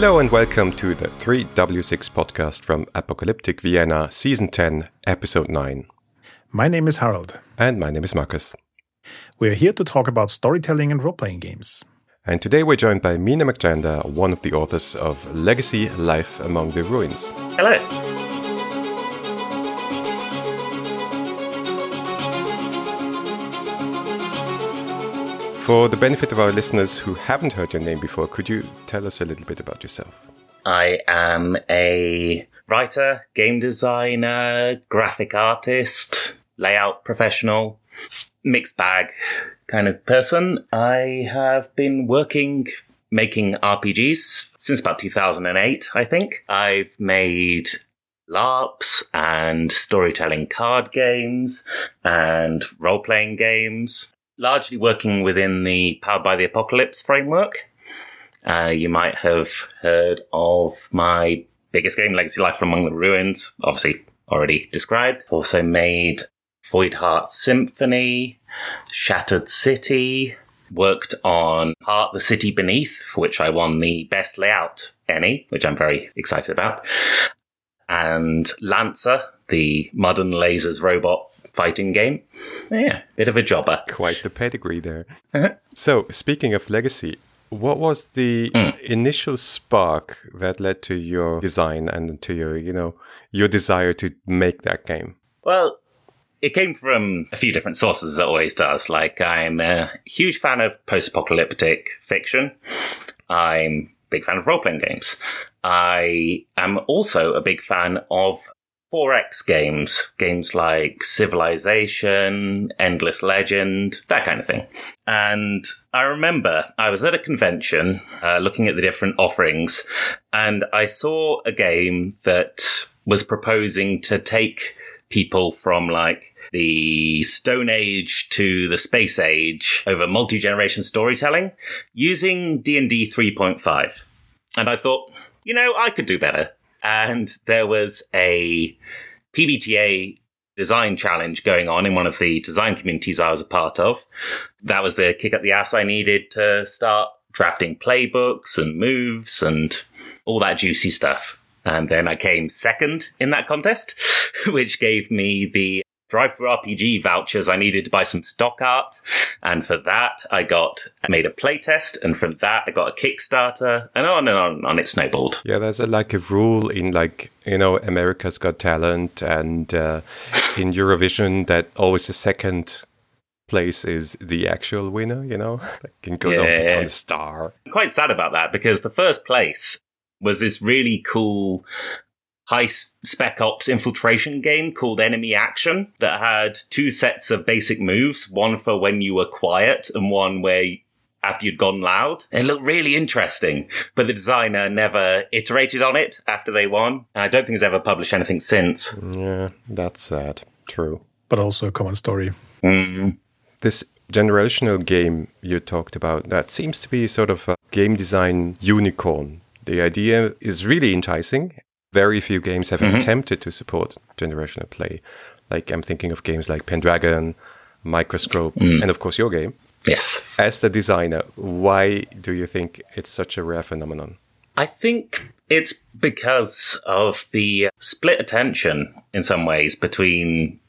Hello and welcome to the 3W6 podcast from Apocalyptic Vienna, Season 10, Episode 9. My name is Harold. And my name is Marcus. We're here to talk about storytelling and role playing games. And today we're joined by Mina McJanda, one of the authors of Legacy Life Among the Ruins. Hello. For the benefit of our listeners who haven't heard your name before, could you tell us a little bit about yourself? I am a writer, game designer, graphic artist, layout professional, mixed bag kind of person. I have been working making RPGs since about 2008, I think. I've made LARPs and storytelling card games and role playing games largely working within the Powered by the Apocalypse framework. Uh, you might have heard of my biggest game, Legacy Life from Among the Ruins, obviously already described. Also made Voidheart Symphony, Shattered City, worked on Heart the City Beneath, for which I won the best layout ENnie, which I'm very excited about. And Lancer, the Modern Lasers robot fighting game. Yeah, bit of a jobber. Quite the pedigree there. so, speaking of legacy, what was the mm. initial spark that led to your design and to your, you know, your desire to make that game? Well, it came from a few different sources, as it always does. Like, I'm a huge fan of post apocalyptic fiction. I'm a big fan of role playing games. I am also a big fan of 4X games, games like Civilization, Endless Legend, that kind of thing. And I remember I was at a convention uh, looking at the different offerings, and I saw a game that was proposing to take people from like the Stone Age to the Space Age over multi-generation storytelling using D&D 3.5. And I thought, you know, I could do better and there was a PBTA design challenge going on in one of the design communities I was a part of. That was the kick up the ass I needed to start drafting playbooks and moves and all that juicy stuff. And then I came second in that contest, which gave me the DriveThruRPG vouchers, I needed to buy some stock art. And for that, I got, I made a playtest. And from that, I got a Kickstarter and on and on and on. It snowballed. Yeah, there's a, like a rule in like, you know, America's Got Talent and uh, in Eurovision that always the second place is the actual winner, you know? it goes yeah. on, on the star. I'm quite sad about that because the first place was this really cool high spec ops infiltration game called Enemy Action that had two sets of basic moves, one for when you were quiet and one where after you'd gone loud. It looked really interesting, but the designer never iterated on it after they won. And I don't think he's ever published anything since. Yeah, that's sad. True. But also a common story. Mm. This generational game you talked about, that seems to be sort of a game design unicorn. The idea is really enticing very few games have mm-hmm. attempted to support generational play. Like I'm thinking of games like Pendragon, Microscope, mm. and of course your game. Yes. As the designer, why do you think it's such a rare phenomenon? I think it's because of the split attention in some ways between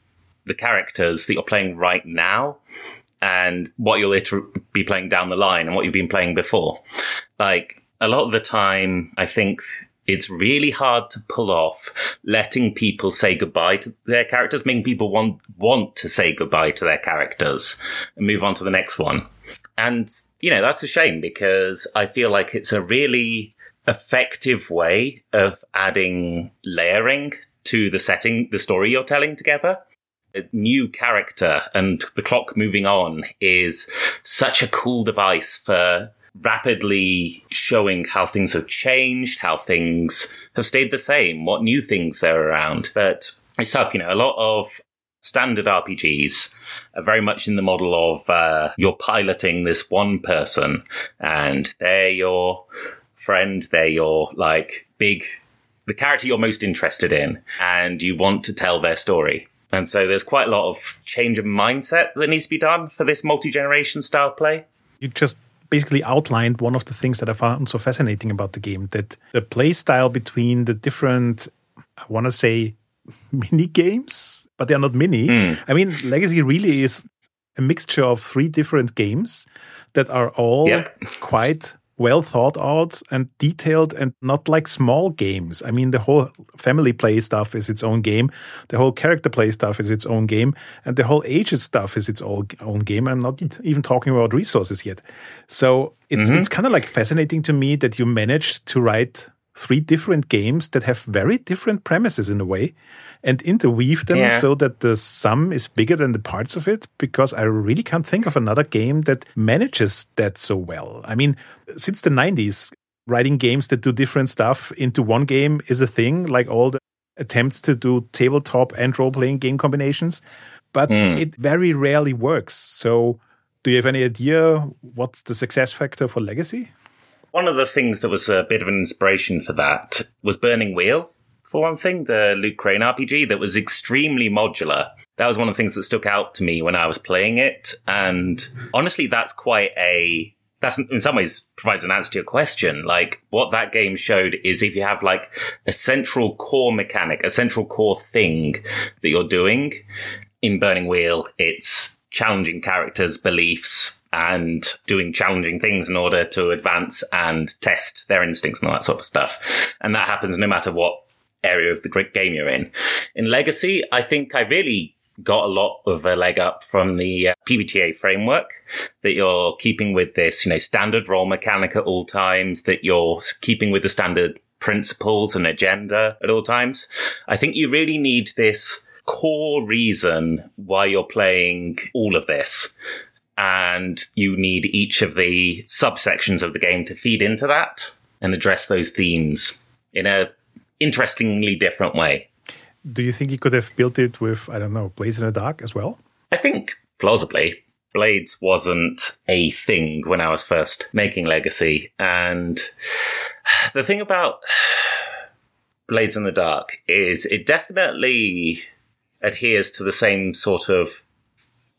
the characters that you're playing right now and what you'll be playing down the line and what you've been playing before. Like a lot of the time, I think it's really hard to pull off letting people say goodbye to their characters, making people want want to say goodbye to their characters and move on to the next one. And you know, that's a shame because I feel like it's a really effective way of adding layering to the setting, the story you're telling together. A new character and the clock moving on is such a cool device for rapidly showing how things have changed, how things have stayed the same, what new things there are around. But it's tough, you know, a lot of standard RPGs are very much in the model of uh, you're piloting this one person and they're your friend, they're your like big, the character you're most interested in, and you want to tell their story. And so there's quite a lot of change of mindset that needs to be done for this multi generation style play. You just basically outlined one of the things that I found so fascinating about the game that the play style between the different, I want to say, mini games, but they are not mini. Mm. I mean, Legacy really is a mixture of three different games that are all yep. quite well thought out and detailed and not like small games. I mean, the whole family play stuff is its own game. The whole character play stuff is its own game. And the whole ages stuff is its own, own game. I'm not even talking about resources yet. So it's, mm-hmm. it's kind of like fascinating to me that you managed to write three different games that have very different premises in a way and interweave them yeah. so that the sum is bigger than the parts of it because I really can't think of another game that manages that so well. I mean, since the 90s, writing games that do different stuff into one game is a thing, like all the attempts to do tabletop and role playing game combinations, but mm. it very rarely works. So, do you have any idea what's the success factor for Legacy? One of the things that was a bit of an inspiration for that was Burning Wheel, for one thing, the Luke Crane RPG that was extremely modular. That was one of the things that stuck out to me when I was playing it. And honestly, that's quite a that's in some ways provides an answer to your question. Like what that game showed is if you have like a central core mechanic, a central core thing that you're doing in Burning Wheel, it's challenging characters' beliefs, and doing challenging things in order to advance and test their instincts and all that sort of stuff. And that happens no matter what area of the great game you're in. In Legacy, I think I really got a lot of a leg up from the uh, PBTA framework that you're keeping with this, you know, standard roll mechanic at all times, that you're keeping with the standard principles and agenda at all times. I think you really need this core reason why you're playing all of this and you need each of the subsections of the game to feed into that and address those themes in a interestingly different way. Do you think he could have built it with I don't know Blades in the Dark as well? I think plausibly. Blades wasn't a thing when I was first making Legacy, and the thing about Blades in the Dark is it definitely adheres to the same sort of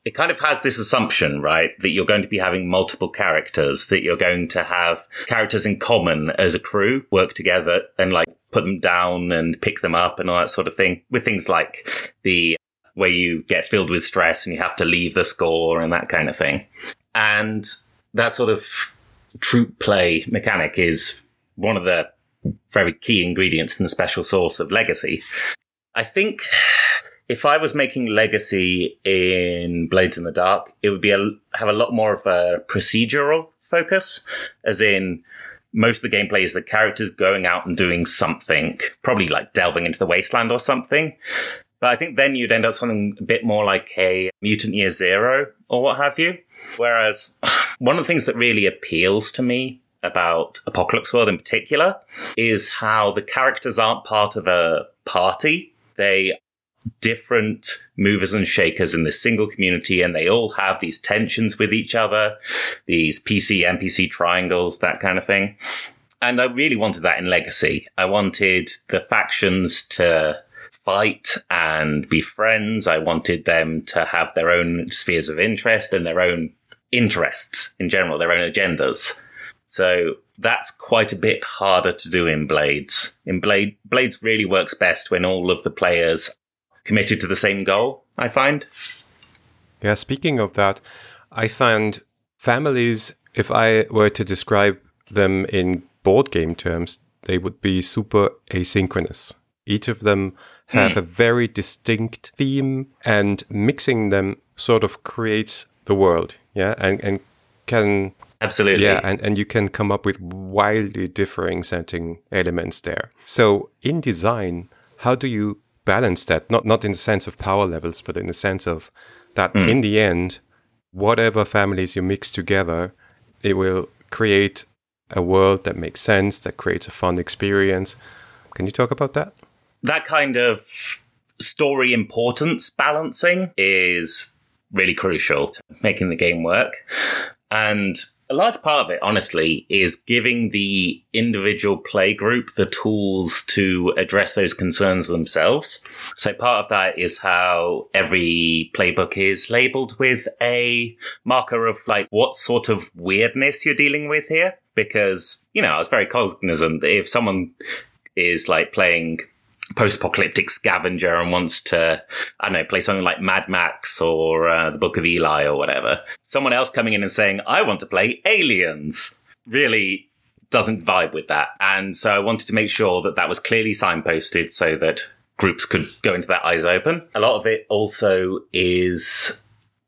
it kind of has this assumption, right, that you're going to be having multiple characters, that you're going to have characters in common as a crew work together and like put them down and pick them up and all that sort of thing with things like the where you get filled with stress and you have to leave the score and that kind of thing. And that sort of troop play mechanic is one of the very key ingredients in the special source of Legacy. I think if I was making Legacy in Blades in the Dark, it would be a, have a lot more of a procedural focus, as in most of the gameplay is the characters going out and doing something, probably like delving into the wasteland or something. But I think then you'd end up something a bit more like a Mutant Year Zero or what have you. Whereas one of the things that really appeals to me about Apocalypse World in particular is how the characters aren't part of a party. They different movers and shakers in this single community and they all have these tensions with each other, these PC NPC triangles, that kind of thing. And I really wanted that in Legacy. I wanted the factions to fight and be friends. I wanted them to have their own spheres of interest and their own interests in general, their own agendas. So that's quite a bit harder to do in Blades. In Blade, Blades really works best when all of the players committed to the same goal, I find. Yeah, speaking of that, I find families, if I were to describe them in board game terms, they would be super asynchronous. Each of them have mm. a very distinct theme and mixing them sort of creates the world. Yeah. And, and can Absolutely. Yeah, and, and you can come up with wildly differing setting elements there. So in design, how do you balance that not not in the sense of power levels but in the sense of that mm. in the end whatever families you mix together it will create a world that makes sense that creates a fun experience. Can you talk about that? That kind of story importance balancing is really crucial to making the game work. And A large part of it, honestly, is giving the individual play group the tools to address those concerns themselves. So part of that is how every playbook is labeled with a marker of like what sort of weirdness you're dealing with here. Because, you know, I was very cognizant that if someone is like playing post-apocalyptic scavenger and wants to, I don't know, play something like Mad Max or uh, the Book of Eli or whatever, someone else coming in and saying, I want to play Aliens, really doesn't vibe with that. And so I wanted to make sure that that was clearly signposted so that groups could go into that eyes open. A lot of it also is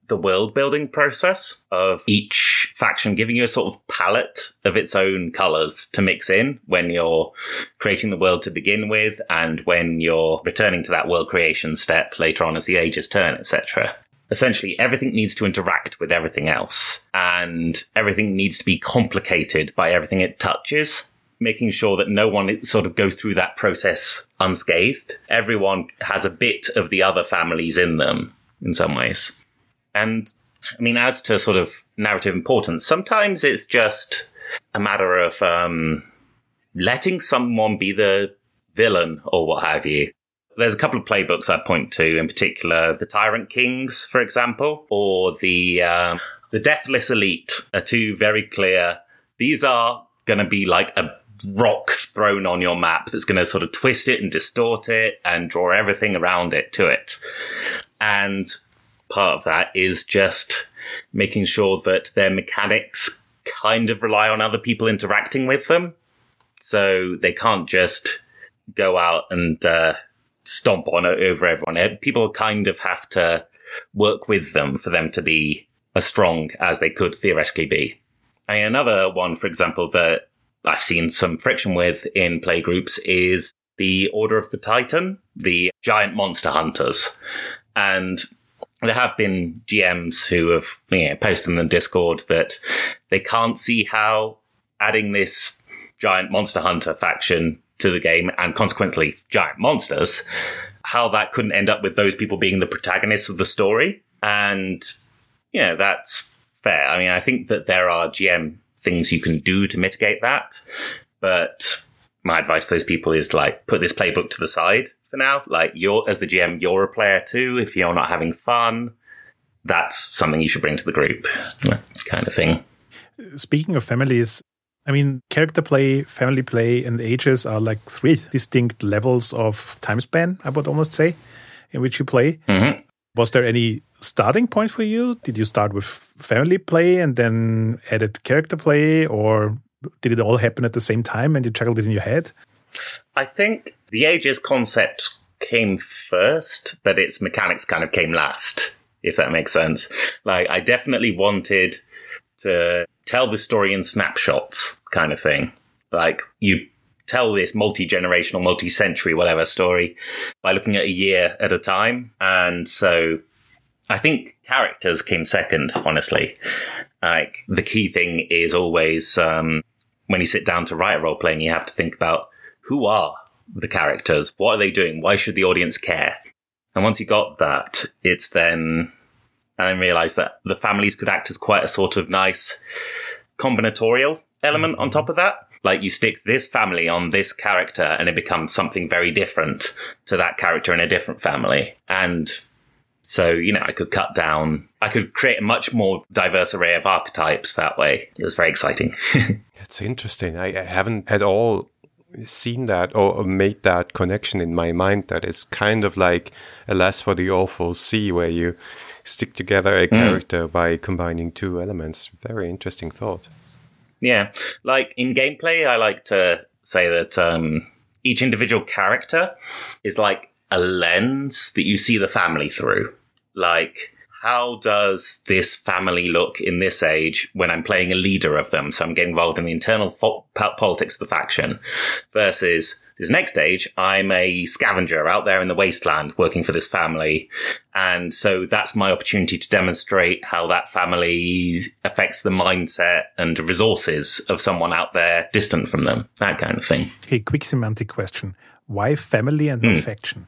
the world building process of each faction giving you a sort of palette of its own colors to mix in when you're creating the world to begin with and when you're returning to that world creation step later on as the ages turn, etc. Essentially, everything needs to interact with everything else and everything needs to be complicated by everything it touches making sure that no one sort of goes through that process unscathed. Everyone has a bit of the other families in them in some ways. And I mean, as to sort of narrative importance, sometimes it's just a matter of um, letting someone be the villain or what have you. There's a couple of playbooks I point to, in particular, the Tyrant Kings, for example, or the um, the Deathless Elite are two very clear. These are going to be like a rock thrown on your map that's going to sort of twist it and distort it and draw everything around it to it. And part of that is just making sure that their mechanics kind of rely on other people interacting with them. So they can't just go out and uh, stomp on over everyone. People kind of have to work with them for them to be as strong as they could theoretically be. Another one, for example, that I've seen some friction with in playgroups is the Order of the Titan, the giant monster hunters. And there have been GMs who have you know, posted in the Discord that they can't see how adding this giant monster hunter faction to the game and consequently giant monsters, how that couldn't end up with those people being the protagonists of the story. And, you know, that's fair. I mean, I think that there are GM things you can do to mitigate that. But my advice to those people is like, put this playbook to the side for now. Like you're as the GM, you're a player too. If you're not having fun, that's something you should bring to the group, kind of thing. Speaking of families, I mean, character play, family play, and ages are like three distinct levels of time span, I would almost say, in which you play. Mm-hmm. Was there any starting point for you? Did you start with family play and then added character play, or did it all happen at the same time and you juggled it in your head? I think the ages concept came first, but its mechanics kind of came last, if that makes sense. Like, I definitely wanted to tell the story in snapshots, kind of thing. Like, you tell this multi generational, multi century, whatever story by looking at a year at a time. And so I think characters came second, honestly. Like, the key thing is always um, when you sit down to write a role playing, you have to think about who are the characters? What are they doing? Why should the audience care? And once you got that, it's then, and then realized that the families could act as quite a sort of nice combinatorial element on top of that. Like you stick this family on this character and it becomes something very different to that character in a different family. And so, you know, I could cut down, I could create a much more diverse array of archetypes that way. It was very exciting. it's interesting. I, I haven't at all seen that or made that connection in my mind that it's kind of like Alas for the Awful Sea, where you stick together a mm. character mm. by combining two elements. Very interesting thought. Yeah. Like in gameplay, I like to say that um, each individual character is like a lens that you see the family through. Like, how does this family look in this age when I'm playing a leader of them? So I'm getting involved in the internal fo- politics of the faction versus this next age, I'm a scavenger out there in the wasteland working for this family. And so that's my opportunity to demonstrate how that family affects the mindset and resources of someone out there distant from them, that kind of thing. Hey, quick semantic question. Why family and not mm. faction?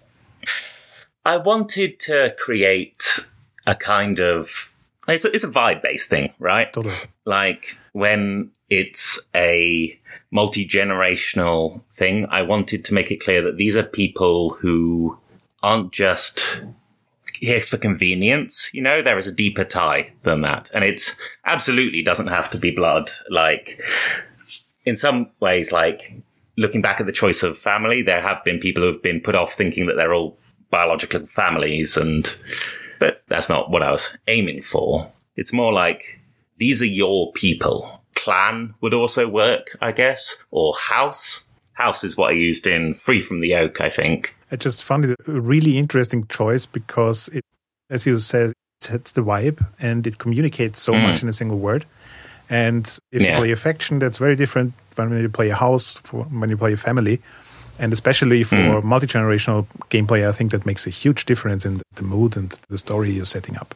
I wanted to create a kind of it's a, it's a vibe based thing, right? Totally. Like when it's a multi generational thing, I wanted to make it clear that these are people who aren't just here for convenience. You know, there is a deeper tie than that. And it absolutely doesn't have to be blood. Like, in some ways, like looking back at the choice of family, there have been people who have been put off thinking that they're all biological families and, but that's not what I was aiming for. It's more like these are your people. Clan would also work, I guess, or house. House is what I used in Free from the Oak, I think. I just found it a really interesting choice because it, as you said, it sets the vibe and it communicates so mm. much in a single word. And if yeah. you play a faction, that's very different when you play a house, when you play a family. And especially for mm. multi generational gameplay, I think that makes a huge difference in the mood and the story you're setting up.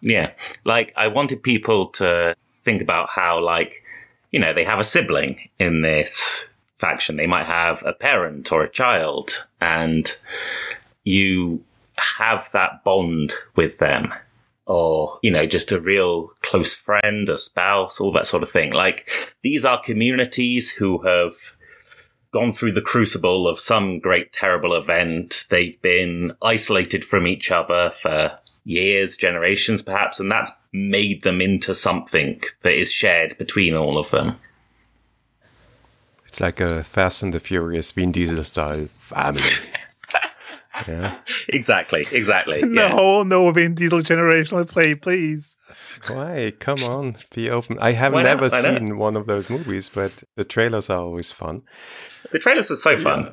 Yeah. Like, I wanted people to think about how, like, you know, they have a sibling in this faction. They might have a parent or a child, and you have that bond with them. Or, you know, just a real close friend, a spouse, all that sort of thing. Like, these are communities who have gone through the crucible of some great terrible event. They've been isolated from each other for years, generations perhaps, and that's made them into something that is shared between all of them. It's like a Fast and the Furious Vin Diesel style family. yeah. Exactly, exactly. no, yeah. no Vin Diesel generational play, please. Why? Come on, be open. I have never seen one of those movies, but the trailers are always fun. The trailers are so fun.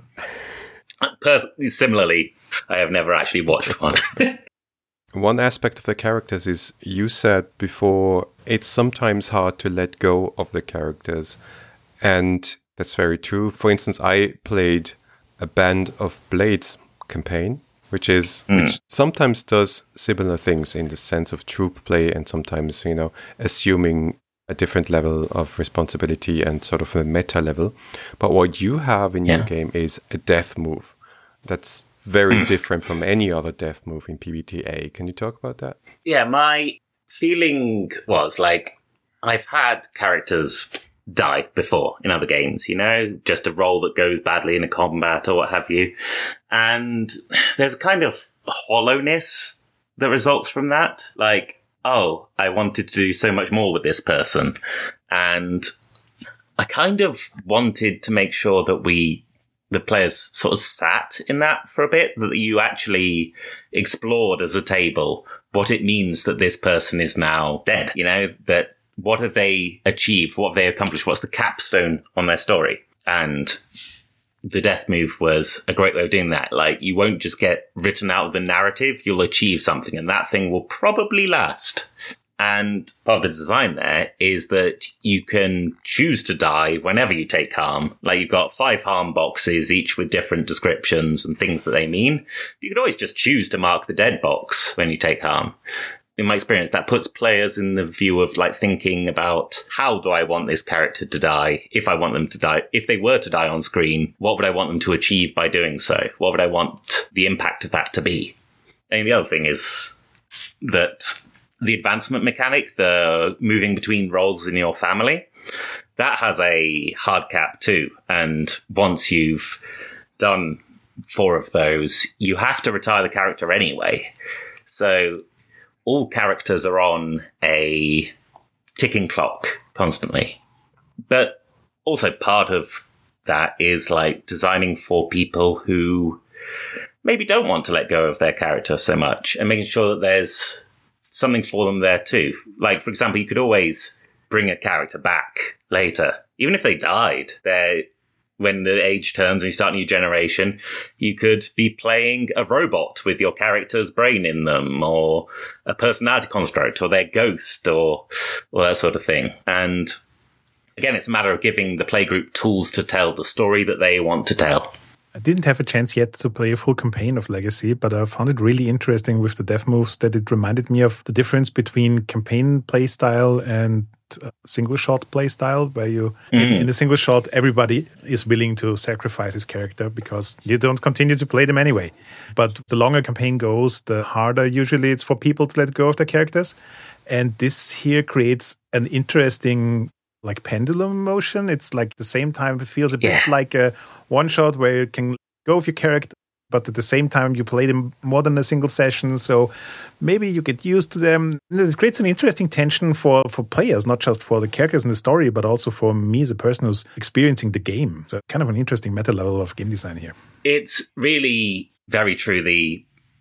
Yeah. Personally, similarly, I have never actually watched one. One aspect of the characters is you said before it's sometimes hard to let go of the characters. And that's very true. For instance, I played a Band of Blades campaign, which is mm. which sometimes does similar things in the sense of troop play and sometimes, you know, assuming a different level of responsibility and sort of a meta level. But what you have in yeah. your game is a death move. That's very mm. different from any other death move in PBTA. Can you talk about that? Yeah, my feeling was like I've had characters die before in other games, you know, just a roll that goes badly in a combat or what have you. And there's a kind of hollowness that results from that. Like, oh, I wanted to do so much more with this person. And I kind of wanted to make sure that we the players sort of sat in that for a bit, that you actually explored as a table what it means that this person is now dead. You know, that what have they achieved? What have they accomplished? What's the capstone on their story? And the death move was a great way of doing that. Like, you won't just get written out of the narrative, you'll achieve something, and that thing will probably last. And part of the design there is that you can choose to die whenever you take harm. Like you've got five harm boxes, each with different descriptions and things that they mean. You could always just choose to mark the dead box when you take harm. In my experience, that puts players in the view of like thinking about how do I want this character to die? If I want them to die, if they were to die on screen, what would I want them to achieve by doing so? What would I want the impact of that to be? And the other thing is that the advancement mechanic, the moving between roles in your family, that has a hard cap too. And once you've done four of those, you have to retire the character anyway. So all characters are on a ticking clock constantly. But also part of that is like designing for people who maybe don't want to let go of their character so much and making sure that there's something for them there too. Like, for example, you could always bring a character back later, even if they died. There, when the age turns and you start a new generation, you could be playing a robot with your character's brain in them, or a personality construct, or their ghost, or or that sort of thing. And again, it's a matter of giving the playgroup tools to tell the story that they want to tell. I didn't have a chance yet to play a full campaign of Legacy, but I found it really interesting with the death moves that it reminded me of the difference between campaign playstyle and uh, single shot playstyle, where you, mm. in, in the single shot, everybody is willing to sacrifice his character because you don't continue to play them anyway. But the longer campaign goes, the harder usually it's for people to let go of their characters. And this here creates an interesting like pendulum motion. It's like the same time it feels a bit Yeah. like a one shot where you can go with your character, but at the same time you play them more than a single session. So maybe you get used to them. It creates an interesting tension for for players, not just for the characters in the story, but also for me as a person who's experiencing the game. So kind of an interesting meta level of game design here. It's really very true.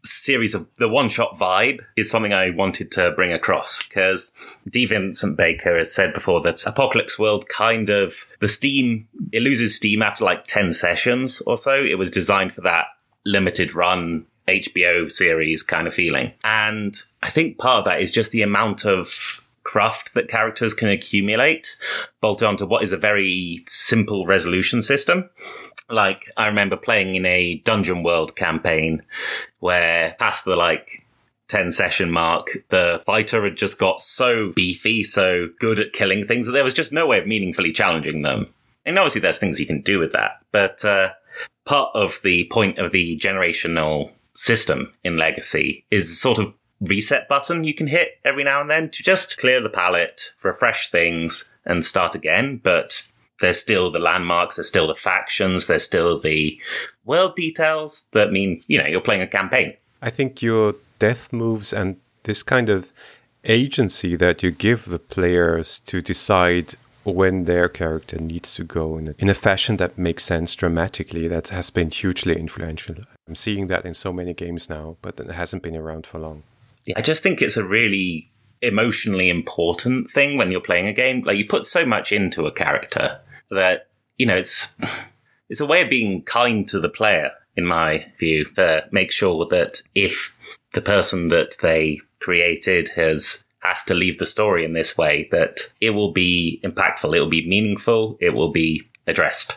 Series of the one shot vibe is something I wanted to bring across because D. Vincent Baker has said before that Apocalypse World kind of the steam it loses steam after like 10 sessions or so. It was designed for that limited run HBO series kind of feeling. And I think part of that is just the amount of craft that characters can accumulate bolted onto what is a very simple resolution system. Like, I remember playing in a Dungeon World campaign where past the like 10 session mark, the fighter had just got so beefy, so good at killing things that there was just no way of meaningfully challenging them. And obviously there's things you can do with that, but, uh, part of the point of the generational system in Legacy is sort of reset button you can hit every now and then to just clear the palette, refresh things, and start again. But there's still the landmarks, there's still the factions, there's still the world details that mean, you know, you're playing a campaign. I think your death moves and this kind of agency that you give the players to decide when their character needs to go in a, in a fashion that makes sense dramatically, that has been hugely influential. I'm seeing that in so many games now, but it hasn't been around for long. Yeah, I just think it's a really emotionally important thing when you're playing a game. Like you put so much into a character that, you know, it's it's a way of being kind to the player, in my view, to make sure that if the person that they created has has to leave the story in this way, that it will be impactful, it will be meaningful, it will be addressed.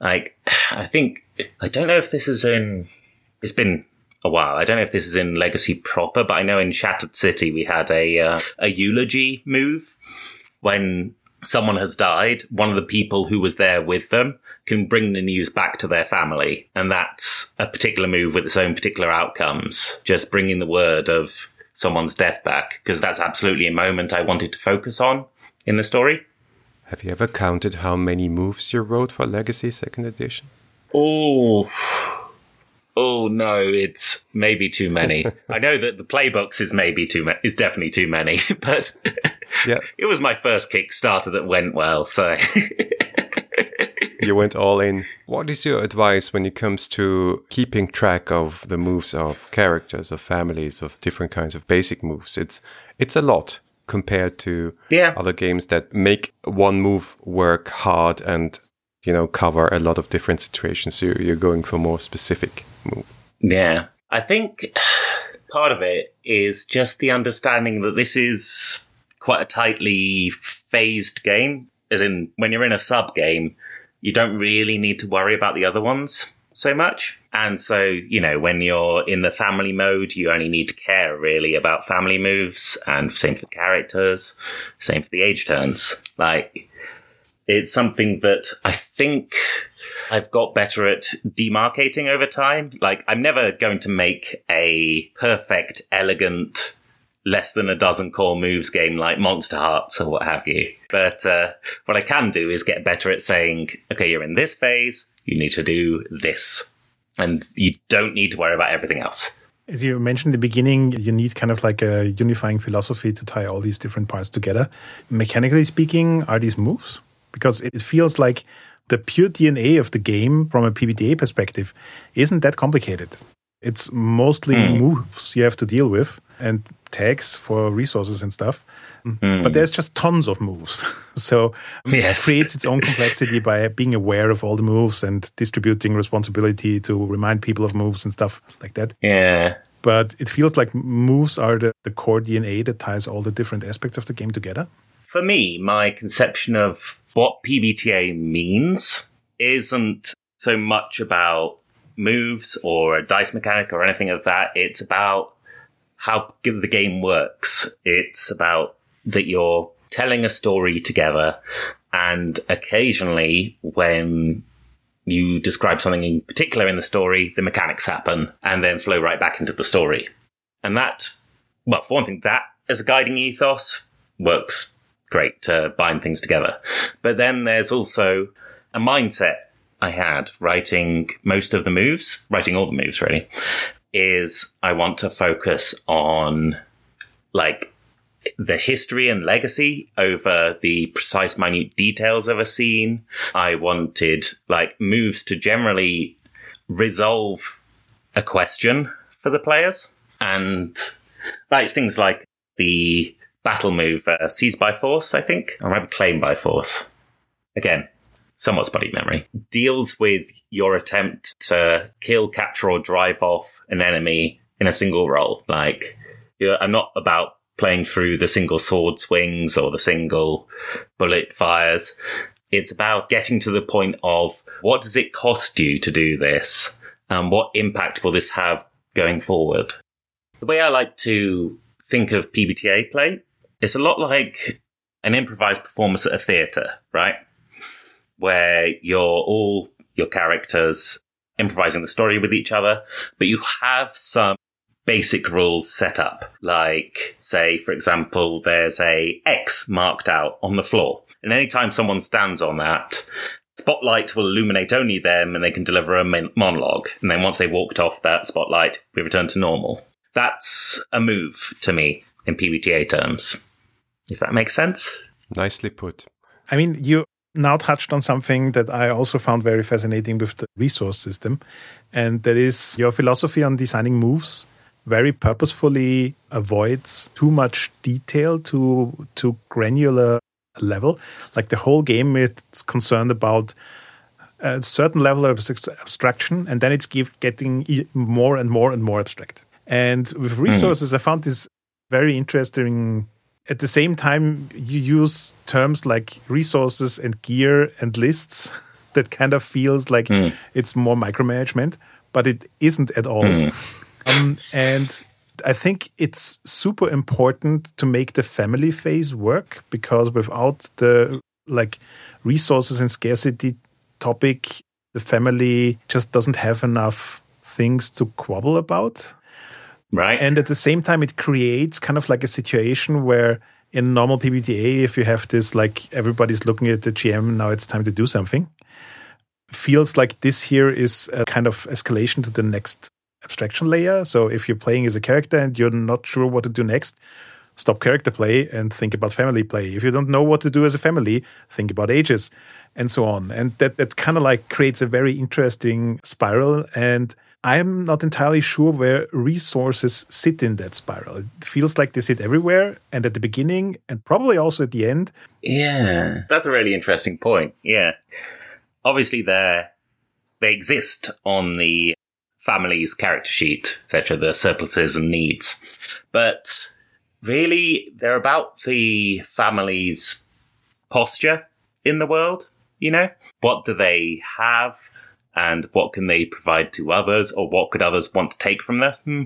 Like I think I don't know if this is in it's been a while. I don't know if this is in Legacy proper, but I know in Shattered City we had a uh, a eulogy move when someone has died. One of the people who was there with them can bring the news back to their family, and that's a particular move with its own particular outcomes. Just bringing the word of someone's death back because that's absolutely a moment I wanted to focus on in the story. Have you ever counted how many moves you wrote for Legacy Second Edition? Oh. Oh no, it's maybe too many. I know that the playbooks is maybe too many, is definitely too many, but Yeah. it was my first Kickstarter that went well, so you went all in. What is your advice when it comes to keeping track of the moves of characters, of families, of different kinds of basic moves? It's it's a lot compared to Yeah. other games that make one move work hard and you know cover a lot of different situations. So you're going for more specific move. yeah. I think part of it is just the understanding that this is quite a tightly phased game. As in, when you're in a sub game, you don't really need to worry about the other ones so much. And so, you know, when you're in the family mode, you only need to care really about family moves and same for characters, same for the age turns. Like, it's something that I think I've got better at demarcating over time. Like, I'm never going to make a perfect, elegant, less than a dozen core moves game like Monsterhearts or what have you. But uh, what I can do is get better at saying, okay, you're in this phase, you need to do this. And you don't need to worry about everything else. As you mentioned in the beginning, you need kind of like a unifying philosophy to tie all these different parts together. Mechanically speaking, are these moves? Because it feels like the pure DNA of the game from a PBTA perspective isn't that complicated. It's mostly hmm. moves you have to deal with and tags for resources and stuff. Hmm. But there's just tons of moves. so Yes. it creates its own complexity by being aware of all the moves and distributing responsibility to remind people of moves and stuff like that Yeah. but it feels like moves are the, the core DNA that ties all the different aspects of the game together. For me, my conception of what PBTA means isn't so much about moves or a dice mechanic or anything of that. It's about how the game works. It's about that you're telling a story together and occasionally when you describe something in particular in the story, the mechanics happen and then flow right back into the story. And that, well, for one thing, that as a guiding ethos works great to bind things together. But then there's also a mindset I had writing most of the moves, writing all the moves really, is I want to focus on like the history and legacy over the precise minute details of a scene. I wanted like moves to generally resolve a question for the players and that's things like the battle move uh, seized by force, I think, or maybe claim by force. Again, somewhat spotty memory, deals with your attempt to kill, capture, or drive off an enemy in a single roll. Like, I'm not about playing through the single sword swings or the single bullet fires. It's about getting to the point of what does it cost you to do this? And what impact will this have going forward? The way I like to think of PBTA play, it's a lot like an improvised performance at a theatre, right? Where you're all your characters improvising the story with each other, but you have some basic rules set up. Like, say, for example, there's a X marked out on the floor. And anytime someone stands on that, spotlight will illuminate only them and they can deliver a monologue. And then once they walked off that spotlight, we return to normal. That's a move to me in PBTA terms. If that makes sense. Nicely put. I mean, you now touched on something that I also found very fascinating with the resource system, and that is your philosophy on designing moves very purposefully avoids too much detail to to granular level. Like the whole game is concerned about a certain level of abstraction, and then it's getting more and more and more abstract. And with hmm. resources, mm. I found this very interesting. At the same time, you use terms like resources and gear and lists that kind of feels like mm. it's more micromanagement, but it isn't at all. Mm. Um, and I think it's super important to make the family phase work because without the like resources and scarcity topic, the family just doesn't have enough things to quabble about. Right. And at the same time, it creates kind of like a situation where in normal PBTA, if you have this, like everybody's looking at the GM, now it's time to do something, feels like this here is a kind of escalation to the next abstraction layer. So if you're playing as a character and you're not sure what to do next, stop character play and think about family play. If you don't know what to do as a family, think about ages and so on. And that, that kind of like creates a very interesting spiral. And I'm not entirely sure where resources sit in that spiral. It feels like they sit everywhere and at the beginning and probably also at the end. Yeah, that's a really interesting point. Yeah. Obviously, they're, they exist on the family's character sheet, etc., the surpluses and needs. But really, they're about the family's posture in the world, you know? What do they have? And what can they provide to others, or what could others want to take from them? Hmm.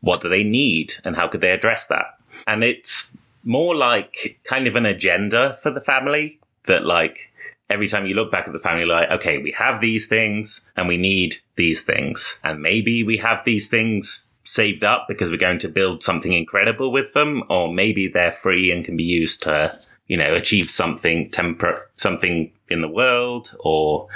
What do they need, and how could they address that? And it's more like kind of an agenda for the family that, like, every time you look back at the family, like, okay, we have these things and we need these things. And maybe we have these things saved up because we're going to build something incredible with them, or maybe they're free and can be used to, you know, achieve something temper, something in the world, or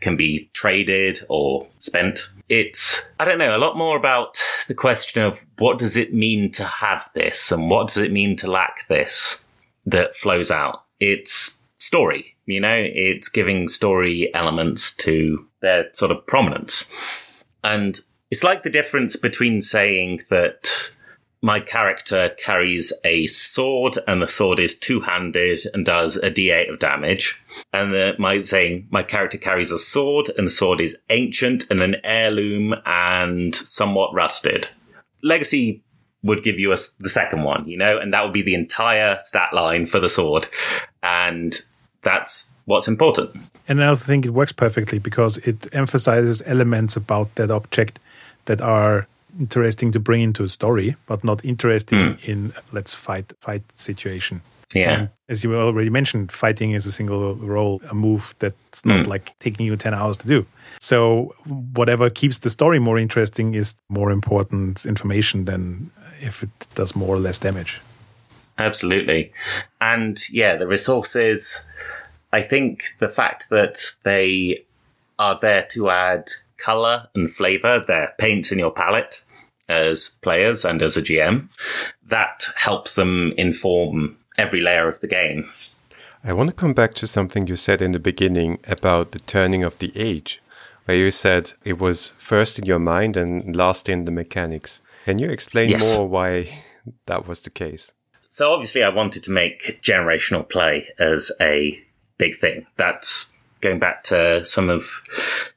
can be traded or spent. It's, I don't know, a lot more about the question of what does it mean to have this and what does it mean to lack this that flows out. It's story. You know, it's giving story elements to their sort of prominence. And it's like the difference between saying that my character carries a sword and the sword is two handed and does a d8 of damage. And the, my saying my character carries a sword and the sword is ancient and an heirloom and somewhat rusted. Legacy would give you a, the second one, you know, and that would be the entire stat line for the sword. And that's what's important. And I think it works perfectly because it emphasizes elements about that object that are interesting to bring into a story, but not interesting mm. in let's fight fight situation. Yeah. And as you already mentioned, fighting is a single roll, a move that's not mm. like taking you 10 hours to do. So whatever keeps the story more interesting is more important information than if it does more or less damage. Absolutely. And yeah, the resources, I think the fact that they are there to add color and flavor, their paints in your palette as players and as a GM, that helps them inform every layer of the game. I want to come back to something you said in the beginning about the turning of the age, where you said it was first in your mind and last in the mechanics. Can you explain yes. more why that was the case? So, obviously, I wanted to make generational play as a big thing. That's going back to some of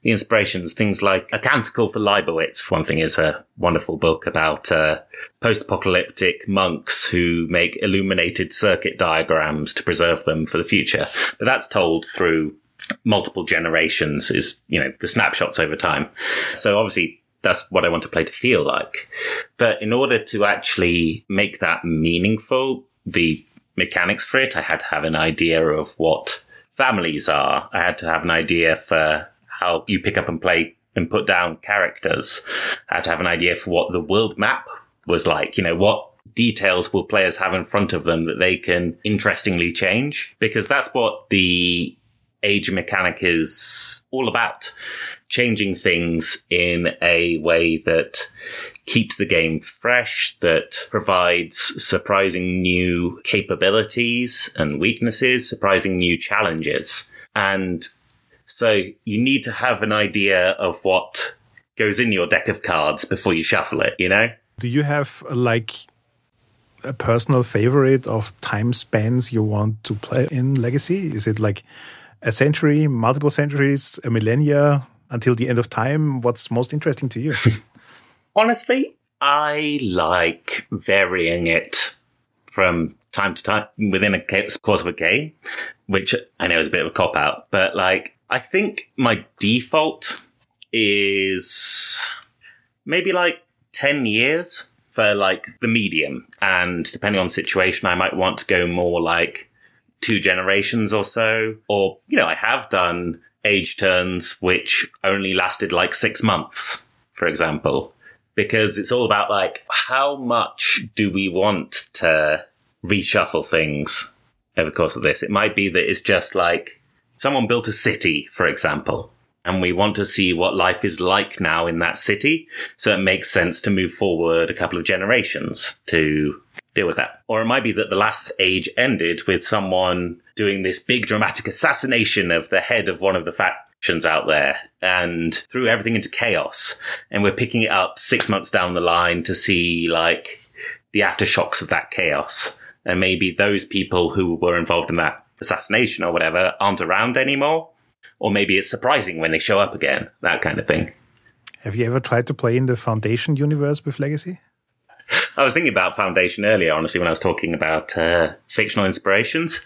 the inspirations, things like A Canticle for Leibowitz, one thing is a wonderful book about uh, post-apocalyptic monks who make illuminated circuit diagrams to preserve them for the future. But that's told through multiple generations is, you know, the snapshots over time. So obviously that's what I want to play to feel like. But in order to actually make that meaningful, the mechanics for it, I had to have an idea of what families are. I had to have an idea for how you pick up and play and put down characters. I had to have an idea for what the world map was like. You know, what details will players have in front of them that they can interestingly change? Because that's what the age mechanic is all about. Changing things in a way that keeps the game fresh, that provides surprising new capabilities and weaknesses, surprising new challenges. And so you need to have an idea of what goes in your deck of cards before you shuffle it, you know? Do you have like a personal favorite of time spans you want to play in Legacy? Is it like a century, multiple centuries, a millennia until the end of time? What's most interesting to you? Honestly, I like varying it from time to time within a course of a game, which I know is a bit of a cop out, but like, I think my default is maybe like 10 years for like the medium. And depending on situation, I might want to go more like two generations or so. Or, you know, I have done age turns which only lasted like six months, for example because it's all about like how much do we want to reshuffle things over the course of this. It might be that it's just like someone built a city, for example, and we want to see what life is like now in that city. So it makes sense to move forward a couple of generations to deal with that. Or it might be that the last age ended with someone doing this big dramatic assassination of the head of one of the factions out there and threw everything into chaos. And we're picking it up six months down the line to see like the aftershocks of that chaos. And maybe those people who were involved in that assassination or whatever aren't around anymore. Or maybe it's surprising when they show up again, that kind of thing. Have you ever tried to play in the Foundation universe with Legacy? I was thinking about Foundation earlier, honestly, when I was talking about uh, fictional inspirations.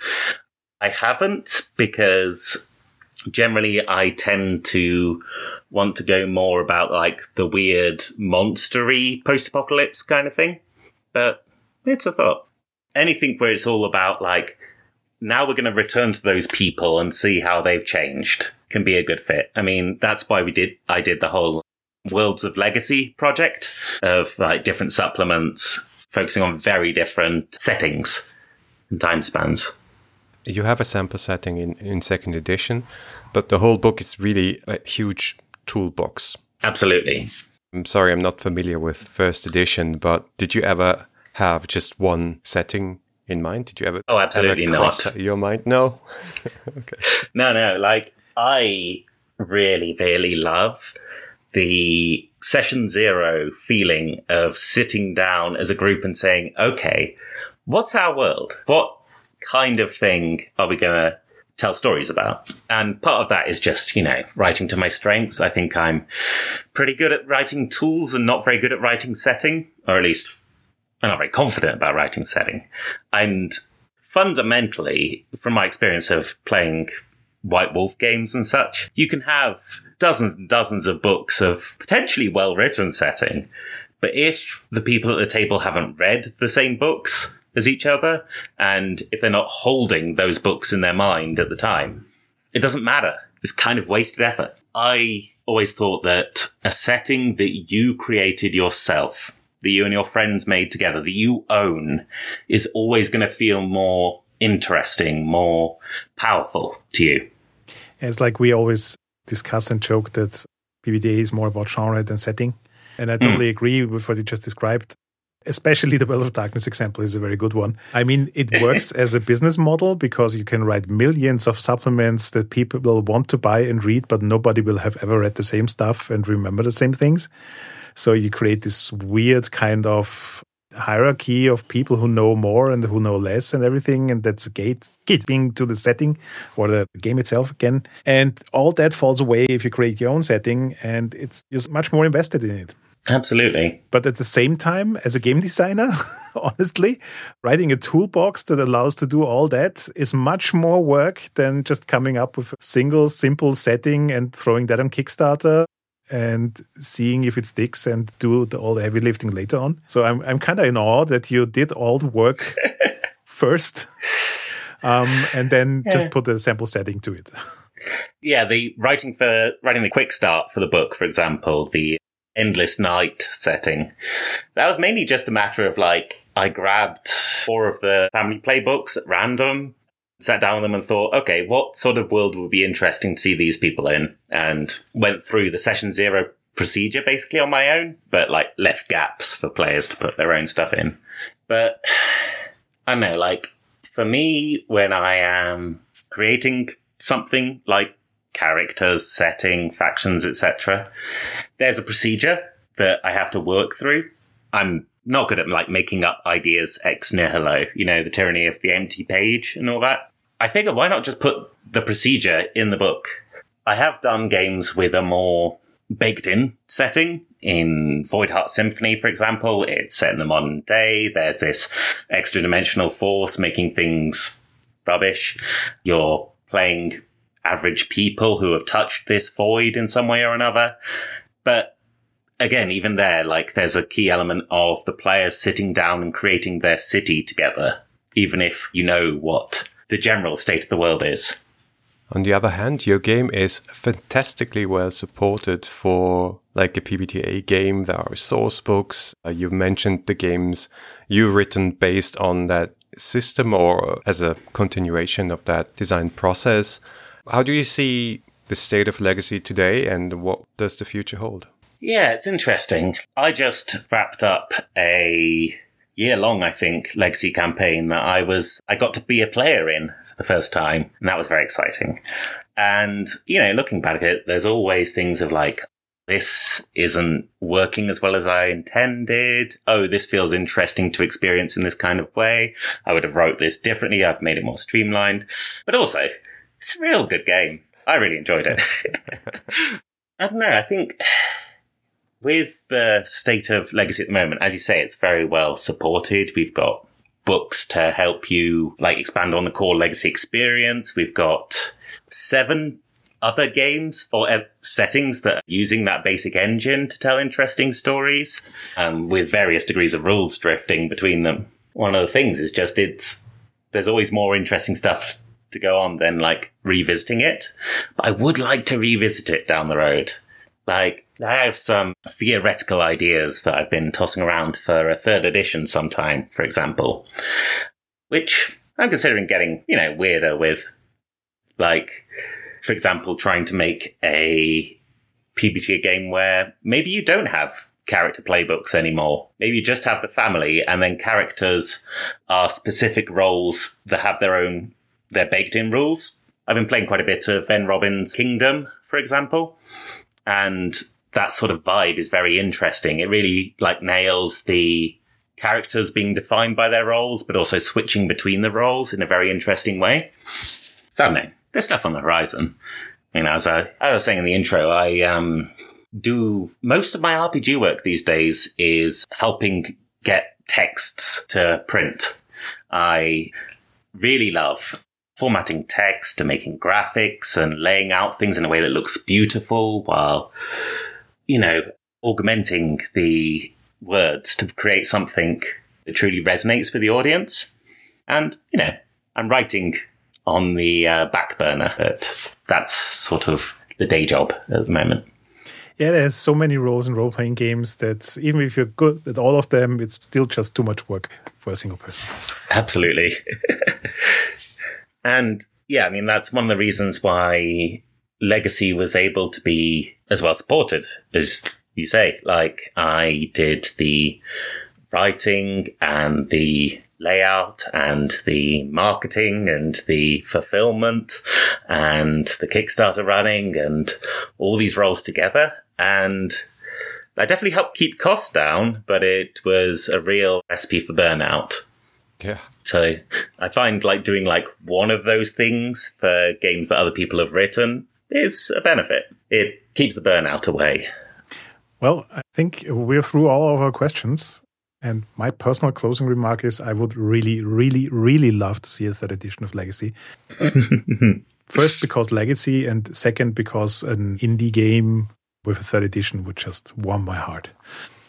I haven't because generally I tend to want to go more about like the weird monstery post-apocalypse kind of thing. But it's a thought. Anything where it's all about like now we're going to return to those people and see how they've changed can be a good fit. I mean, that's why we did I did the whole Worlds of Legacy project of like different supplements focusing on very different settings and time spans. You have a sample setting in, in second edition, but the whole book is really a huge toolbox. Absolutely. I'm sorry, I'm not familiar with first edition, but did you ever have just one setting in mind? Did you ever? Oh, absolutely not. Your mind? No. okay. No, no. Like I really, really love the session zero feeling of sitting down as a group and saying, okay, what's our world? What kind of thing are we going to tell stories about? And part of that is just, you know, writing to my strengths. I think I'm pretty good at writing tools and not very good at writing setting, or at least I'm not very confident about writing setting. And fundamentally, from my experience of playing White Wolf games and such, you can have dozens and dozens of books of potentially well written setting. But if the people at the table haven't read the same books as each other, and if they're not holding those books in their mind at the time, it doesn't matter. It's kind of wasted effort. I always thought that a setting that you created yourself that you and your friends made together that you own is always going to feel more interesting, more powerful to you. It's like we always discuss and joke that PBTA is more about genre than setting. And I totally mm. agree with what you just described. Especially the World of Darkness example is a very good one. I mean, it works as a business model because you can write millions of supplements that people will want to buy and read, but nobody will have ever read the same stuff and remember the same things. So you create this weird kind of hierarchy of people who know more and who know less and everything. And that's a gate, being to the setting or the game itself again. And all that falls away if you create your own setting and it's just much more invested in it. Absolutely. But at the same time, as a game designer, honestly, writing a toolbox that allows to do all that is much more work than just coming up with a single simple setting and throwing that on Kickstarter and seeing if it sticks and do the, all the heavy lifting later on. So I'm I'm kind of in awe that you did all the work first, um, and then yeah. just put a sample setting to it. yeah, the writing for writing the quick start for the book, for example, the endless night setting. That was mainly just a matter of like I grabbed four of the family playbooks at random sat down with them and thought, okay, what sort of world would be interesting to see these people in? And went through the session zero procedure basically on my own, but like left gaps for players to put their own stuff in. But I know, like for me, when I am creating something like characters, setting, factions, etc., there's a procedure that I have to work through. I'm not good at like making up ideas ex nihilo, you know, the tyranny of the empty page and all that. I figure why not just put the procedure in the book? I have done games with a more baked in setting. In Voidheart Symphony, for example, it's set in the modern day. There's this extra dimensional force making things rubbish. You're playing average people who have touched this void in some way or another. But again, even there, like there's a key element of the players sitting down and creating their city together, even if you know what the general state of the world is. On the other hand, your game is fantastically well supported for like a PBTA game. There are source books. Uh, you mentioned the games you've written based on that system or as a continuation of that design process. How do you see the state of legacy today and what does the future hold? Yeah, it's interesting. I just wrapped up a year long, I think, legacy campaign that I was, I got to be a player in for the first time. And that was very exciting. And, you know, looking back at it, there's always things of like, this isn't working as well as I intended. Oh, this feels interesting to experience in this kind of way. I would have wrote this differently. I've made it more streamlined, but also it's a real good game. I really enjoyed it. I don't know. I think with the state of legacy at the moment, as you say, it's very well supported. We've got books to help you like expand on the core legacy experience. We've got seven other games or settings that are using that basic engine to tell interesting stories, um, with various degrees of rules drifting between them. One of the things is just it's there's always more interesting stuff to go on than like revisiting it. But I would like to revisit it down the road. Like I have some theoretical ideas that I've been tossing around for a third edition sometime, for example, which I'm considering getting, you know, weirder with. Like, for example, trying to make a PBTA game where maybe you don't have character playbooks anymore. Maybe you just have the family and then characters are specific roles that have their own, their baked in rules. I've been playing quite a bit of Ben Robbins' Kingdom, for example. And that sort of vibe is very interesting. It really like nails the characters being defined by their roles, but also switching between the roles in a very interesting way. So don't. There's stuff on the horizon. You know, as I, I was saying in the intro, I um, do most of my RPG work these days is helping get texts to print. I really love formatting text and making graphics and laying out things in a way that looks beautiful while you know, augmenting the words to create something that truly resonates with the audience. And, you know, I'm writing on the uh, back burner, but that's sort of the day job at the moment. Yeah, there's so many roles in role playing games that even if you're good at all of them, it's still just too much work for a single person. Absolutely. and yeah, I mean, that's one of the reasons why Legacy was able to be as well supported as you say. Like, I did the writing and the layout and the marketing and the fulfillment and the Kickstarter running and all these roles together. And that definitely helped keep costs down, but it was a real recipe for burnout. Yeah. So I find like doing like one of those things for games that other people have written is a benefit. It keeps the burnout away. Well, I think we're through all of our questions. And my personal closing remark is I would really, really, really love to see a third edition of Legacy. First, because Legacy, and second, because an indie game with a third edition would just warm my heart.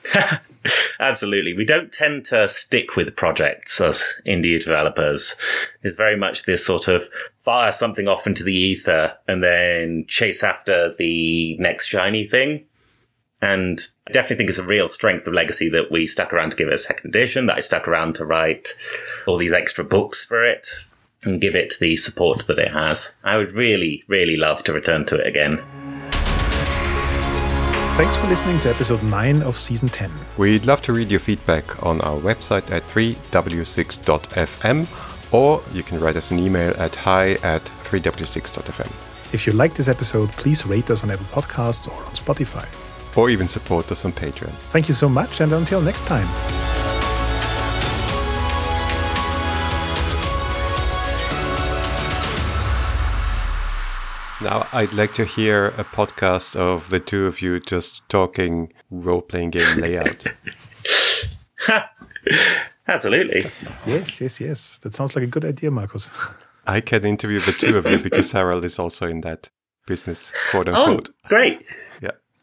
Absolutely. We don't tend to stick with projects as indie developers. It's very much this sort of fire something off into the ether and then chase after the next shiny thing. And I definitely think it's a real strength of Legacy that we stuck around to give it a second edition, that I stuck around to write all these extra books for it and give it the support that it has. I would really, really love to return to it again. Thanks for listening to episode 9 of season 10. We'd love to read your feedback on our website at 3w6.fm or you can write us an email at hi at 3w6.fm. If you like this episode, please rate us on Apple Podcasts or on Spotify. Or even support us on Patreon. Thank you so much, and until next time. Now, I'd like to hear a podcast of the two of you just talking role playing game layout. Absolutely. Yes, yes, yes. That sounds like a good idea, Marcus. I can interview the two of you because Harald is also in that business, quote oh, unquote. Oh, great.